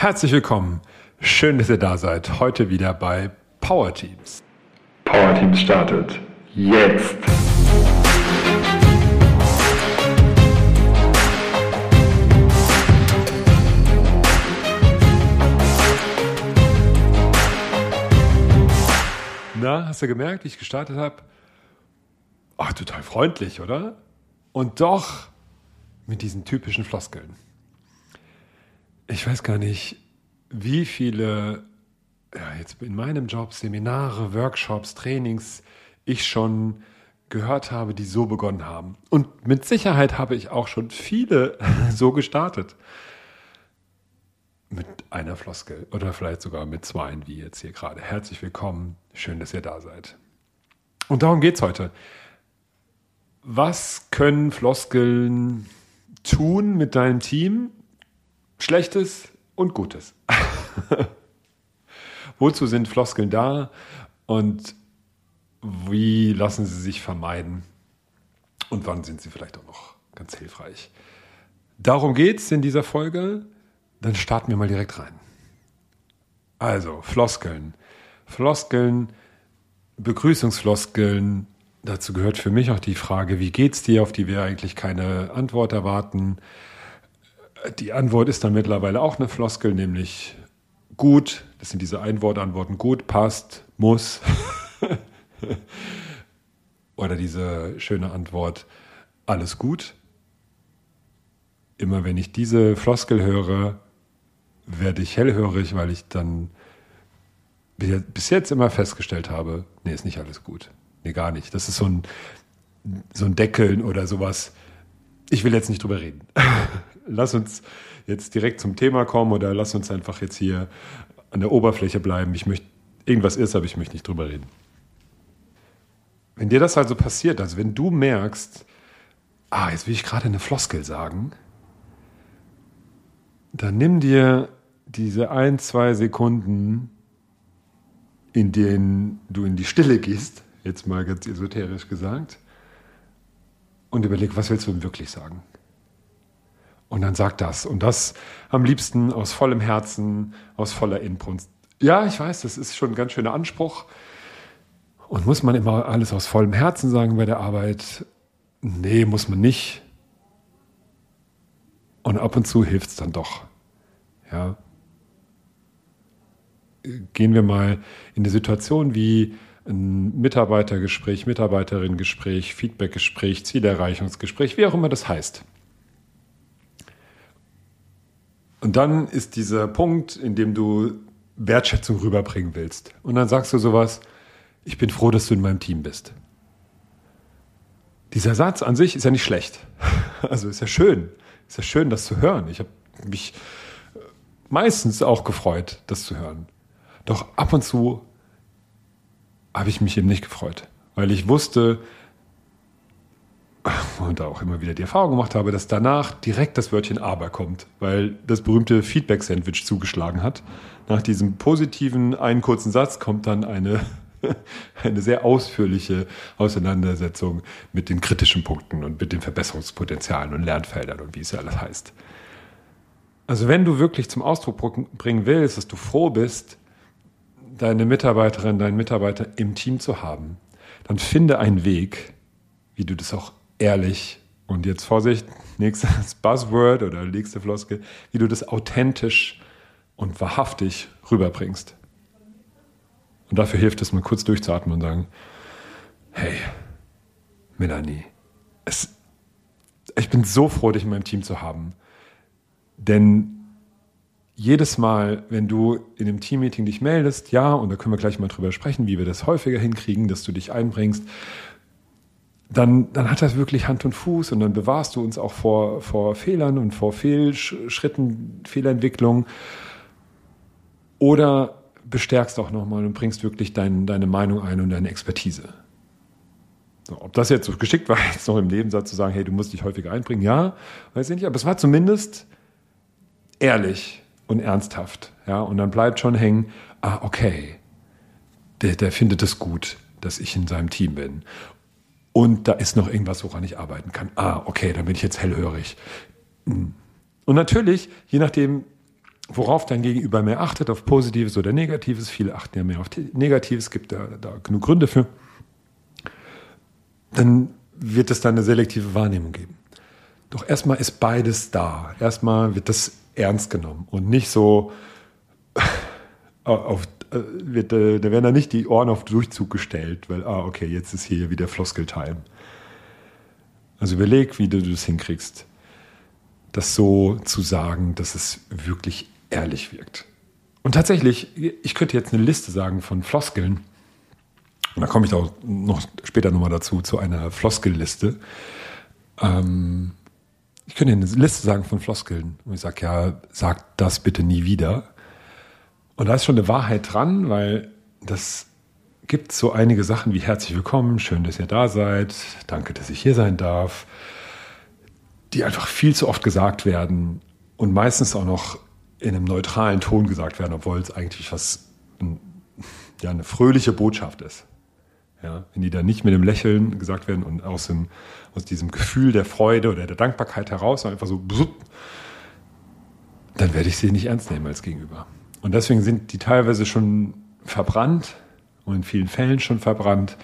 Herzlich willkommen. Schön, dass ihr da seid. Heute wieder bei Power Teams. Power Teams startet jetzt. Na, hast du gemerkt, wie ich gestartet habe? Ach, total freundlich, oder? Und doch mit diesen typischen Floskeln. Ich weiß gar nicht, wie viele, ja, jetzt in meinem Job, Seminare, Workshops, Trainings, ich schon gehört habe, die so begonnen haben. Und mit Sicherheit habe ich auch schon viele so gestartet. Mit einer Floskel oder vielleicht sogar mit zwei, wie jetzt hier gerade. Herzlich willkommen, schön, dass ihr da seid. Und darum geht es heute. Was können Floskeln tun mit deinem Team? Schlechtes und Gutes. Wozu sind Floskeln da und wie lassen sie sich vermeiden? Und wann sind sie vielleicht auch noch ganz hilfreich? Darum geht es in dieser Folge. Dann starten wir mal direkt rein. Also, Floskeln. Floskeln, Begrüßungsfloskeln. Dazu gehört für mich auch die Frage, wie geht's dir, auf die wir eigentlich keine Antwort erwarten. Die Antwort ist dann mittlerweile auch eine Floskel, nämlich gut. Das sind diese Einwortantworten. Gut, passt, muss. Oder diese schöne Antwort, alles gut. Immer wenn ich diese Floskel höre, werde ich hellhörig, weil ich dann bis jetzt immer festgestellt habe, nee, ist nicht alles gut. Nee, gar nicht. Das ist so ein, so ein Deckeln oder sowas. Ich will jetzt nicht drüber reden. lass uns jetzt direkt zum Thema kommen oder lass uns einfach jetzt hier an der Oberfläche bleiben. Ich möchte, irgendwas ist, aber ich möchte nicht drüber reden. Wenn dir das also passiert, also wenn du merkst, ah, jetzt will ich gerade eine Floskel sagen, dann nimm dir diese ein, zwei Sekunden, in denen du in die Stille gehst, jetzt mal ganz esoterisch gesagt, und überleg, was willst du wirklich sagen? Und dann sag das. Und das am liebsten aus vollem Herzen, aus voller Inbrunst. Ja, ich weiß, das ist schon ein ganz schöner Anspruch. Und muss man immer alles aus vollem Herzen sagen bei der Arbeit? Nee, muss man nicht. Und ab und zu hilft es dann doch. Ja. Gehen wir mal in eine Situation wie ein Mitarbeitergespräch, Mitarbeiterinnengespräch, Feedbackgespräch, Zielerreichungsgespräch, wie auch immer das heißt. Und dann ist dieser Punkt, in dem du Wertschätzung rüberbringen willst. Und dann sagst du sowas, ich bin froh, dass du in meinem Team bist. Dieser Satz an sich ist ja nicht schlecht. Also ist ja schön. Ist ja schön, das zu hören. Ich habe mich meistens auch gefreut, das zu hören. Doch ab und zu habe ich mich eben nicht gefreut, weil ich wusste, und auch immer wieder die Erfahrung gemacht habe, dass danach direkt das Wörtchen aber kommt, weil das berühmte Feedback-Sandwich zugeschlagen hat. Nach diesem positiven einen kurzen Satz kommt dann eine, eine sehr ausführliche Auseinandersetzung mit den kritischen Punkten und mit den Verbesserungspotenzialen und Lernfeldern und wie es ja alles heißt. Also wenn du wirklich zum Ausdruck bringen willst, dass du froh bist, deine Mitarbeiterin, deinen Mitarbeiter im Team zu haben, dann finde einen Weg, wie du das auch ehrlich und jetzt Vorsicht, nächstes Buzzword oder nächste Floskel, wie du das authentisch und wahrhaftig rüberbringst. Und dafür hilft es, mal kurz durchzuatmen und sagen, hey, Melanie, es, ich bin so froh, dich in meinem Team zu haben. Denn jedes Mal, wenn du in einem Teammeeting dich meldest, ja, und da können wir gleich mal drüber sprechen, wie wir das häufiger hinkriegen, dass du dich einbringst, dann, dann hat das wirklich Hand und Fuß und dann bewahrst du uns auch vor, vor Fehlern und vor Fehlschritten, Fehlentwicklung. Oder bestärkst auch nochmal und bringst wirklich dein, deine Meinung ein und deine Expertise. So, ob das jetzt so geschickt war, jetzt noch im Nebensatz zu sagen, hey, du musst dich häufiger einbringen, ja, weiß ich nicht, aber es war zumindest ehrlich und ernsthaft. Ja, und dann bleibt schon hängen, ah, okay, der, der findet es gut, dass ich in seinem Team bin und da ist noch irgendwas, woran ich arbeiten kann. Ah, okay, dann bin ich jetzt hellhörig. Hm. Und natürlich, je nachdem, worauf dein Gegenüber mehr achtet, auf Positives oder Negatives. Viele achten ja mehr auf Negatives, gibt da, da genug Gründe für. Dann wird es dann eine selektive Wahrnehmung geben. Doch erstmal ist beides da. Erstmal wird das ernst genommen und nicht so auf, wird, äh, da werden da nicht die Ohren auf Durchzug gestellt, weil, ah, okay, jetzt ist hier wieder Floskel-Time. Also überleg, wie du das hinkriegst, das so zu sagen, dass es wirklich ehrlich wirkt. Und tatsächlich, ich könnte jetzt eine Liste sagen von Floskeln. Und da komme ich auch noch später nochmal dazu, zu einer Floskelliste. Ähm, ich könnte eine Liste sagen von Floskeln. Und ich sage, ja, sag das bitte nie wieder. Und da ist schon eine Wahrheit dran, weil das gibt so einige Sachen wie herzlich willkommen, schön, dass ihr da seid, danke, dass ich hier sein darf, die einfach viel zu oft gesagt werden und meistens auch noch in einem neutralen Ton gesagt werden, obwohl es eigentlich was, ja, eine fröhliche Botschaft ist. Ja, wenn die dann nicht mit dem Lächeln gesagt werden und aus, dem, aus diesem Gefühl der Freude oder der Dankbarkeit heraus, einfach so, dann werde ich sie nicht ernst nehmen als Gegenüber. Und deswegen sind die teilweise schon verbrannt und in vielen Fällen schon verbrannt.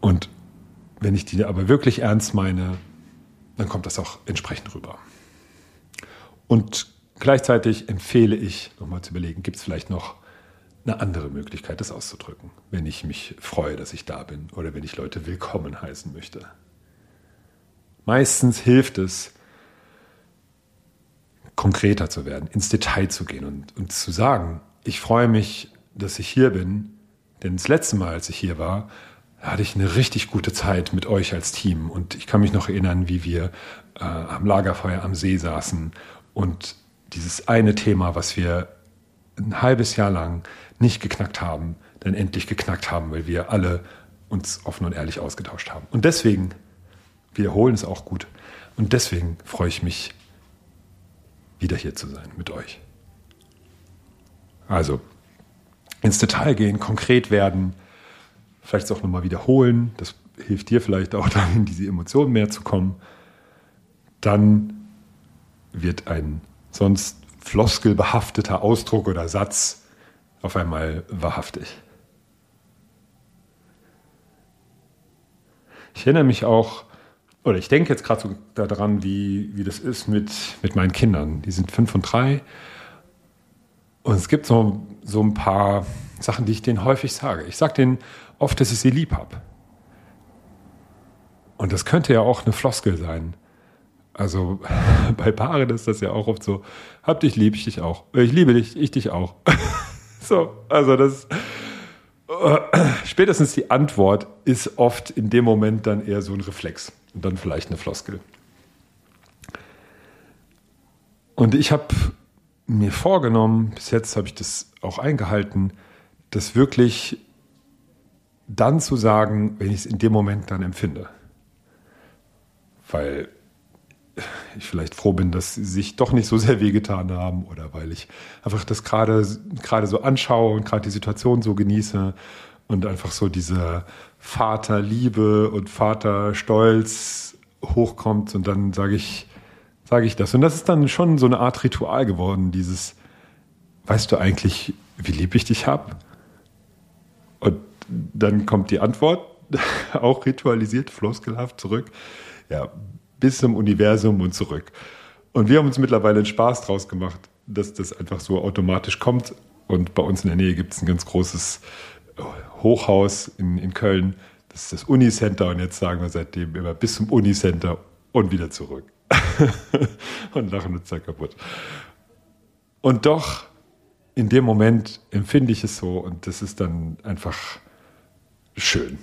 Und wenn ich die aber wirklich ernst meine, dann kommt das auch entsprechend rüber. Und gleichzeitig empfehle ich, nochmal zu überlegen, gibt es vielleicht noch eine andere Möglichkeit, das auszudrücken, wenn ich mich freue, dass ich da bin oder wenn ich Leute willkommen heißen möchte. Meistens hilft es, konkreter zu werden, ins Detail zu gehen und, und zu sagen, ich freue mich, dass ich hier bin, denn das letzte Mal, als ich hier war, hatte ich eine richtig gute Zeit mit euch als Team. Und ich kann mich noch erinnern, wie wir äh, am Lagerfeuer am See saßen und dieses eine Thema, was wir ein halbes Jahr lang nicht geknackt haben, dann endlich geknackt haben, weil wir alle uns offen und ehrlich ausgetauscht haben. Und deswegen, wiederholen es auch gut, und deswegen freue ich mich, wieder hier zu sein mit euch. Also, ins Detail gehen, konkret werden, vielleicht auch nochmal wiederholen, das hilft dir vielleicht auch dann in diese Emotionen mehr zu kommen. Dann wird ein sonst floskelbehafteter Ausdruck oder Satz auf einmal wahrhaftig. Ich erinnere mich auch, oder ich denke jetzt gerade so daran, wie, wie das ist mit, mit meinen Kindern. Die sind fünf und drei. Und es gibt so, so ein paar Sachen, die ich denen häufig sage. Ich sage denen oft, dass ich sie lieb habe. Und das könnte ja auch eine Floskel sein. Also bei Paaren ist das ja auch oft so, hab dich lieb, ich dich auch. Ich liebe dich, ich dich auch. so, also das äh, spätestens die Antwort ist oft in dem Moment dann eher so ein Reflex dann vielleicht eine Floskel. Und ich habe mir vorgenommen, bis jetzt habe ich das auch eingehalten, das wirklich dann zu sagen, wenn ich es in dem Moment dann empfinde. Weil ich vielleicht froh bin, dass sie sich doch nicht so sehr wehgetan haben oder weil ich einfach das gerade so anschaue und gerade die Situation so genieße und einfach so diese Vaterliebe und Vaterstolz hochkommt und dann sage ich sage ich das und das ist dann schon so eine Art Ritual geworden dieses weißt du eigentlich wie lieb ich dich hab und dann kommt die Antwort auch ritualisiert floskelhaft zurück ja bis zum Universum und zurück. Und wir haben uns mittlerweile einen Spaß draus gemacht, dass das einfach so automatisch kommt. Und bei uns in der Nähe gibt es ein ganz großes äh, Hochhaus in, in Köln. Das ist das Unicenter. Und jetzt sagen wir seitdem immer bis zum Unicenter und wieder zurück. und lachen uns da kaputt. Und doch, in dem Moment empfinde ich es so und das ist dann einfach schön.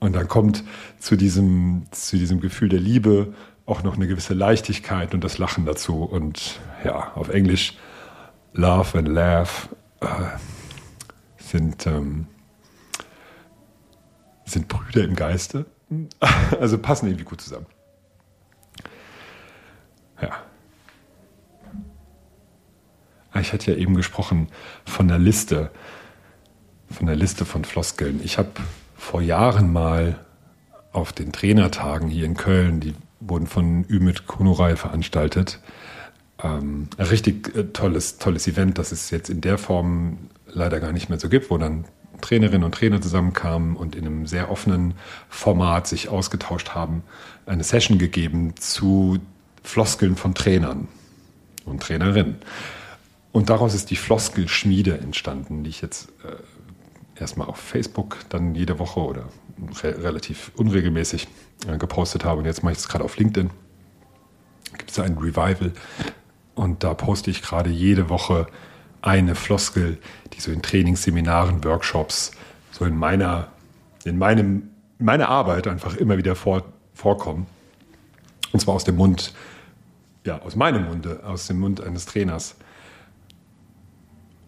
Und dann kommt zu diesem, zu diesem Gefühl der Liebe auch noch eine gewisse Leichtigkeit und das Lachen dazu. Und ja, auf Englisch Love and Laugh äh, sind, ähm, sind Brüder im Geiste. Also passen irgendwie gut zusammen. Ja. Ah, ich hatte ja eben gesprochen von der Liste, von der Liste von Floskeln. Ich habe vor Jahren mal auf den Trainertagen hier in Köln, die wurden von Ümit Kunurai veranstaltet, ähm, ein richtig äh, tolles, tolles Event, das es jetzt in der Form leider gar nicht mehr so gibt, wo dann Trainerinnen und Trainer zusammenkamen und in einem sehr offenen Format sich ausgetauscht haben, eine Session gegeben zu Floskeln von Trainern und Trainerinnen. Und daraus ist die Floskelschmiede entstanden, die ich jetzt äh, erstmal auf Facebook dann jede Woche oder re relativ unregelmäßig äh, gepostet habe. Und jetzt mache ich es gerade auf LinkedIn. Gibt es ein Revival. Und da poste ich gerade jede Woche eine Floskel, die so in Trainingsseminaren, Workshops, so in meiner, in meinem, meiner Arbeit einfach immer wieder vor, vorkommen. Und zwar aus dem Mund, ja, aus meinem Munde, aus dem Mund eines Trainers.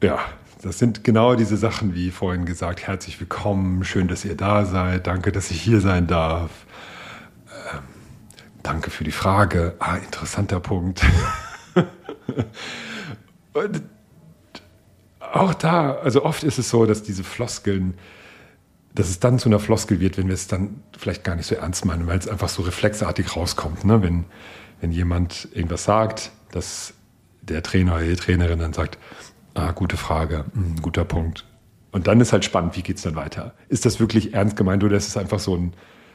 Ja, das sind genau diese Sachen, wie vorhin gesagt, herzlich willkommen, schön, dass ihr da seid, danke, dass ich hier sein darf. Ähm, danke für die Frage. Ah, interessanter Punkt. Und auch da, also oft ist es so, dass diese Floskeln, dass es dann zu einer Floskel wird, wenn wir es dann vielleicht gar nicht so ernst meinen, weil es einfach so reflexartig rauskommt. Ne? Wenn, wenn jemand irgendwas sagt, dass der Trainer oder die Trainerin dann sagt, ah, gute Frage, mh, hm, guter Punkt. Und dann ist halt spannend, wie geht es dann weiter? Ist das wirklich ernst gemeint oder ist es einfach so ein,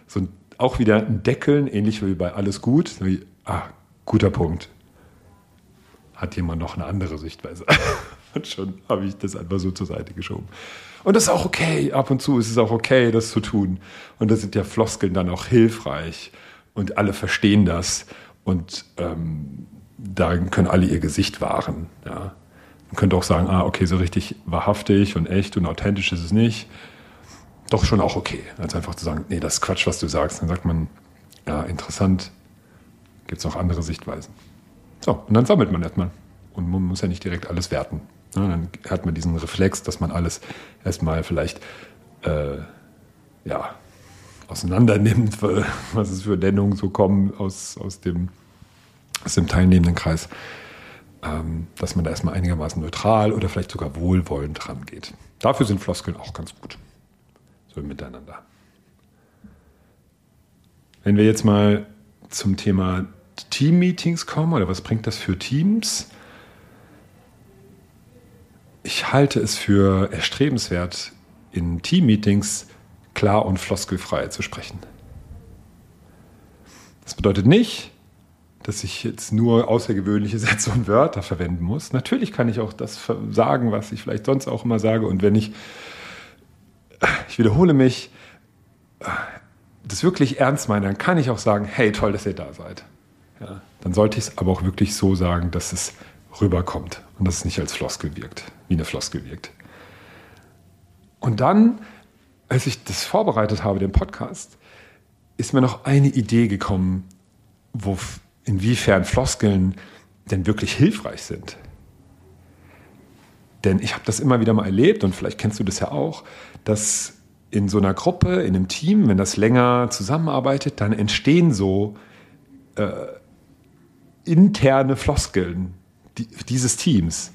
so ein auch wieder ein Deckeln, ähnlich wie bei alles gut, wie, ah, guter Punkt. Hat jemand noch eine andere Sichtweise? Und schon habe ich das einfach so zur Seite geschoben. Und das ist auch okay. Ab und zu ist es auch okay, das zu tun. Und da sind ja Floskeln dann auch hilfreich. Und alle verstehen das. Und ähm, da können alle ihr Gesicht wahren. Ja. Man könnte auch sagen, ah, okay, so richtig wahrhaftig und echt und authentisch ist es nicht. Doch schon auch okay. Als einfach zu sagen, nee, das ist Quatsch, was du sagst. Dann sagt man, ja, interessant. Gibt es noch andere Sichtweisen. So, und dann sammelt man erstmal. Und man muss ja nicht direkt alles werten. Ja, dann hat man diesen Reflex, dass man alles erstmal vielleicht äh, ja, auseinander nimmt, was es für Nennungen so kommen aus, aus, dem, aus dem teilnehmenden Kreis, ähm, dass man da erstmal einigermaßen neutral oder vielleicht sogar wohlwollend rangeht. Dafür sind Floskeln auch ganz gut. So miteinander. Wenn wir jetzt mal zum Thema Team-Meetings kommen, oder was bringt das für Teams? Ich halte es für erstrebenswert, in Team-Meetings klar und floskelfrei zu sprechen. Das bedeutet nicht, dass ich jetzt nur außergewöhnliche Sätze und Wörter verwenden muss. Natürlich kann ich auch das sagen, was ich vielleicht sonst auch immer sage. Und wenn ich, ich wiederhole mich, das wirklich ernst meine, dann kann ich auch sagen, hey, toll, dass ihr da seid. Ja, dann sollte ich es aber auch wirklich so sagen, dass es rüberkommt und dass es nicht als Floskel wirkt, wie eine Floskel wirkt. Und dann, als ich das vorbereitet habe, den Podcast, ist mir noch eine Idee gekommen, wo, inwiefern Floskeln denn wirklich hilfreich sind. Denn ich habe das immer wieder mal erlebt und vielleicht kennst du das ja auch, dass in so einer Gruppe, in einem Team, wenn das länger zusammenarbeitet, dann entstehen so äh, interne Floskeln, dieses Teams.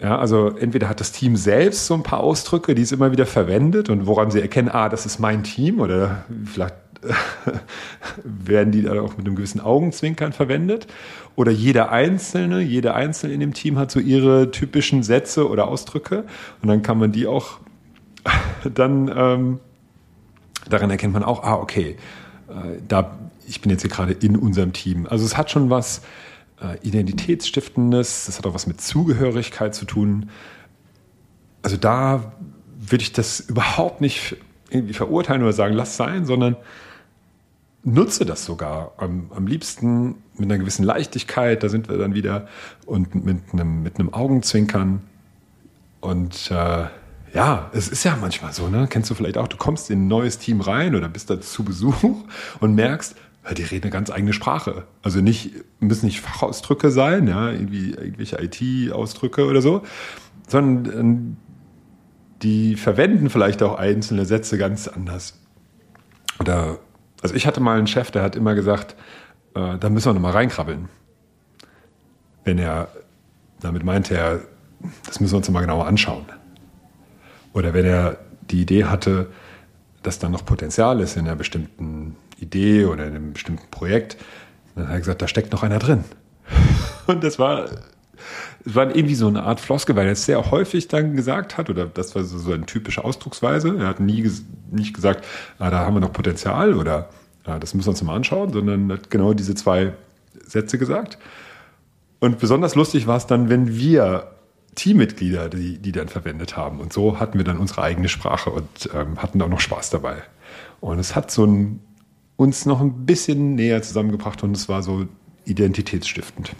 Ja, also entweder hat das Team selbst so ein paar Ausdrücke, die es immer wieder verwendet und woran sie erkennen, ah, das ist mein Team oder vielleicht werden die dann auch mit einem gewissen Augenzwinkern verwendet. Oder jeder Einzelne, jeder Einzelne in dem Team hat so ihre typischen Sätze oder Ausdrücke und dann kann man die auch dann ähm, daran erkennt man auch, ah, okay, äh, da ich bin jetzt hier gerade in unserem Team. Also es hat schon was äh, Identitätsstiftendes, das hat auch was mit Zugehörigkeit zu tun. Also da würde ich das überhaupt nicht irgendwie verurteilen oder sagen, lass sein, sondern nutze das sogar. Am, am liebsten mit einer gewissen Leichtigkeit, da sind wir dann wieder, und mit einem, mit einem Augenzwinkern. Und äh, ja, es ist ja manchmal so, ne? Kennst du vielleicht auch, du kommst in ein neues Team rein oder bist da zu Besuch und merkst, die reden eine ganz eigene Sprache. Also nicht, müssen nicht Fachausdrücke sein, ja, irgendwie irgendwelche IT-Ausdrücke oder so, sondern ähm, die verwenden vielleicht auch einzelne Sätze ganz anders. Oder, also ich hatte mal einen Chef, der hat immer gesagt, äh, da müssen wir nochmal reinkrabbeln. Wenn er, damit meinte er, das müssen wir uns mal genauer anschauen. Oder wenn er die Idee hatte, dass da noch Potenzial ist in einer bestimmten Idee oder in einem bestimmten Projekt, dann hat er gesagt, da steckt noch einer drin. Und das war, es war irgendwie so eine Art Floskel, weil er es sehr häufig dann gesagt hat, oder das war so, so eine typische Ausdrucksweise. Er hat nie nicht gesagt, ah, da haben wir noch Potenzial oder ah, das müssen wir uns mal anschauen, sondern hat genau diese zwei Sätze gesagt. Und besonders lustig war es dann, wenn wir Teammitglieder, die, die dann verwendet haben. Und so hatten wir dann unsere eigene Sprache und ähm, hatten auch noch Spaß dabei. Und es hat so ein, uns noch ein bisschen näher zusammengebracht und es war so identitätsstiftend.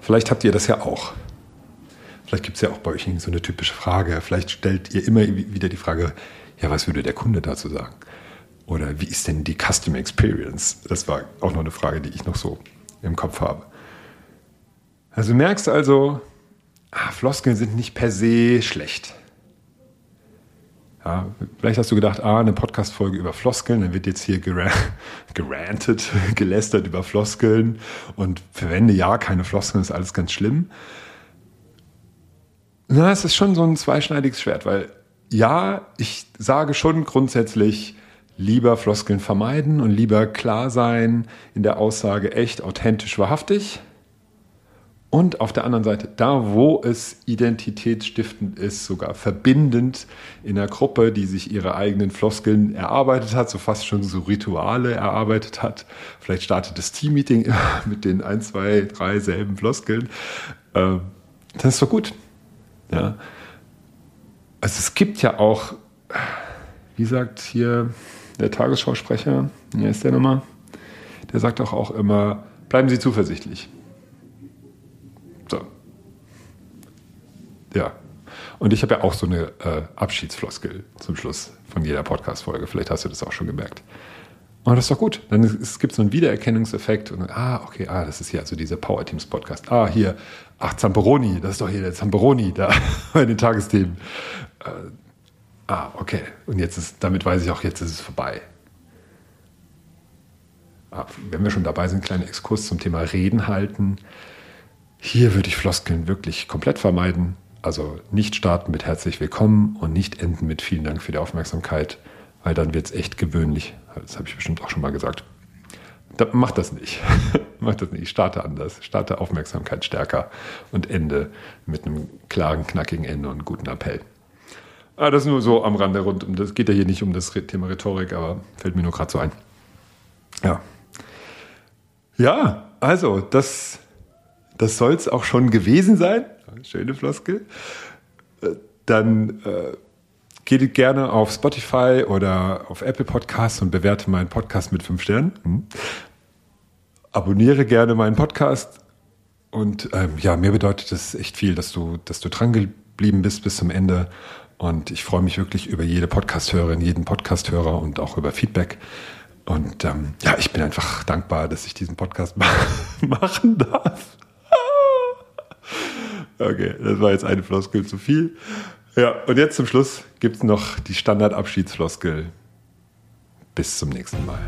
Vielleicht habt ihr das ja auch. Vielleicht gibt es ja auch bei euch so eine typische Frage. Vielleicht stellt ihr immer wieder die Frage, ja, was würde der Kunde dazu sagen? Oder wie ist denn die Customer Experience? Das war auch noch eine Frage, die ich noch so im Kopf habe. Also merkst also, ah, Floskeln sind nicht per se schlecht. Ja, vielleicht hast du gedacht, ah, eine Podcast-Folge über Floskeln, dann wird jetzt hier gerantet, gelästert über Floskeln und verwende ja keine Floskeln, ist alles ganz schlimm. Na, es ist schon so ein zweischneidiges Schwert, weil ja, ich sage schon grundsätzlich, lieber Floskeln vermeiden und lieber klar sein in der Aussage echt, authentisch, wahrhaftig. Und auf der anderen Seite, da wo es identitätsstiftend ist, sogar verbindend in der Gruppe, die sich ihre eigenen Floskeln erarbeitet hat, so fast schon so Rituale erarbeitet hat. Vielleicht startet das Teammeeting mit den ein, zwei, drei selben Floskeln. Äh, das ist doch gut. Ja. Also es gibt ja auch, wie sagt hier der Tagesschausprecher, wer ist der nochmal? Der sagt doch auch immer, bleiben Sie zuversichtlich. Ja. Und ich habe ja auch so eine äh, Abschiedsfloskel zum Schluss von jeder Podcast-Folge. Vielleicht hast du das auch schon gemerkt. Und das ist doch gut. Dann es gibt so einen Wiedererkennungseffekt. Und ah, okay, ah, das ist hier also dieser Power Teams Podcast. Ah, hier, ach, Zamperoni, das ist doch hier der Zamperoni da bei den Tagesthemen. Äh, ah, okay. Und jetzt ist, damit weiß ich auch, jetzt ist es vorbei. Ah, wenn wir schon dabei sind, kleiner Exkurs zum Thema Reden halten. Hier würde ich Floskeln wirklich komplett vermeiden. Also nicht starten mit herzlich willkommen und nicht enden mit vielen Dank für die Aufmerksamkeit, weil dann wird es echt gewöhnlich. Das habe ich bestimmt auch schon mal gesagt. Da, mach das nicht. mach das nicht. Starte anders. Starte Aufmerksamkeit stärker und ende mit einem klaren, knackigen Ende und guten Appell. Ah, das nur so am Rande rund um das. Geht ja hier nicht um das Thema Rhetorik, aber fällt mir nur gerade so ein. Ja. Ja, also, das, das soll es auch schon gewesen sein. Schöne Floskel. Äh, dann äh, geht gerne auf Spotify oder auf Apple Podcasts und bewerte meinen Podcast mit fünf Sternen. Hm. Abonniere gerne meinen Podcast. Und ähm, ja, mir bedeutet es echt viel, dass du, dass du dran geblieben bist bis zum Ende und ich freue mich wirklich über jede Podcast-Hörerin, jeden Podcast-Hörer und auch über Feedback. Und ähm, ja, ich bin einfach dankbar, dass ich diesen Podcast machen darf. Okay, das war jetzt eine Floskel zu viel. Ja, und jetzt zum Schluss gibt es noch die Standardabschiedsfloskel. Bis zum nächsten Mal.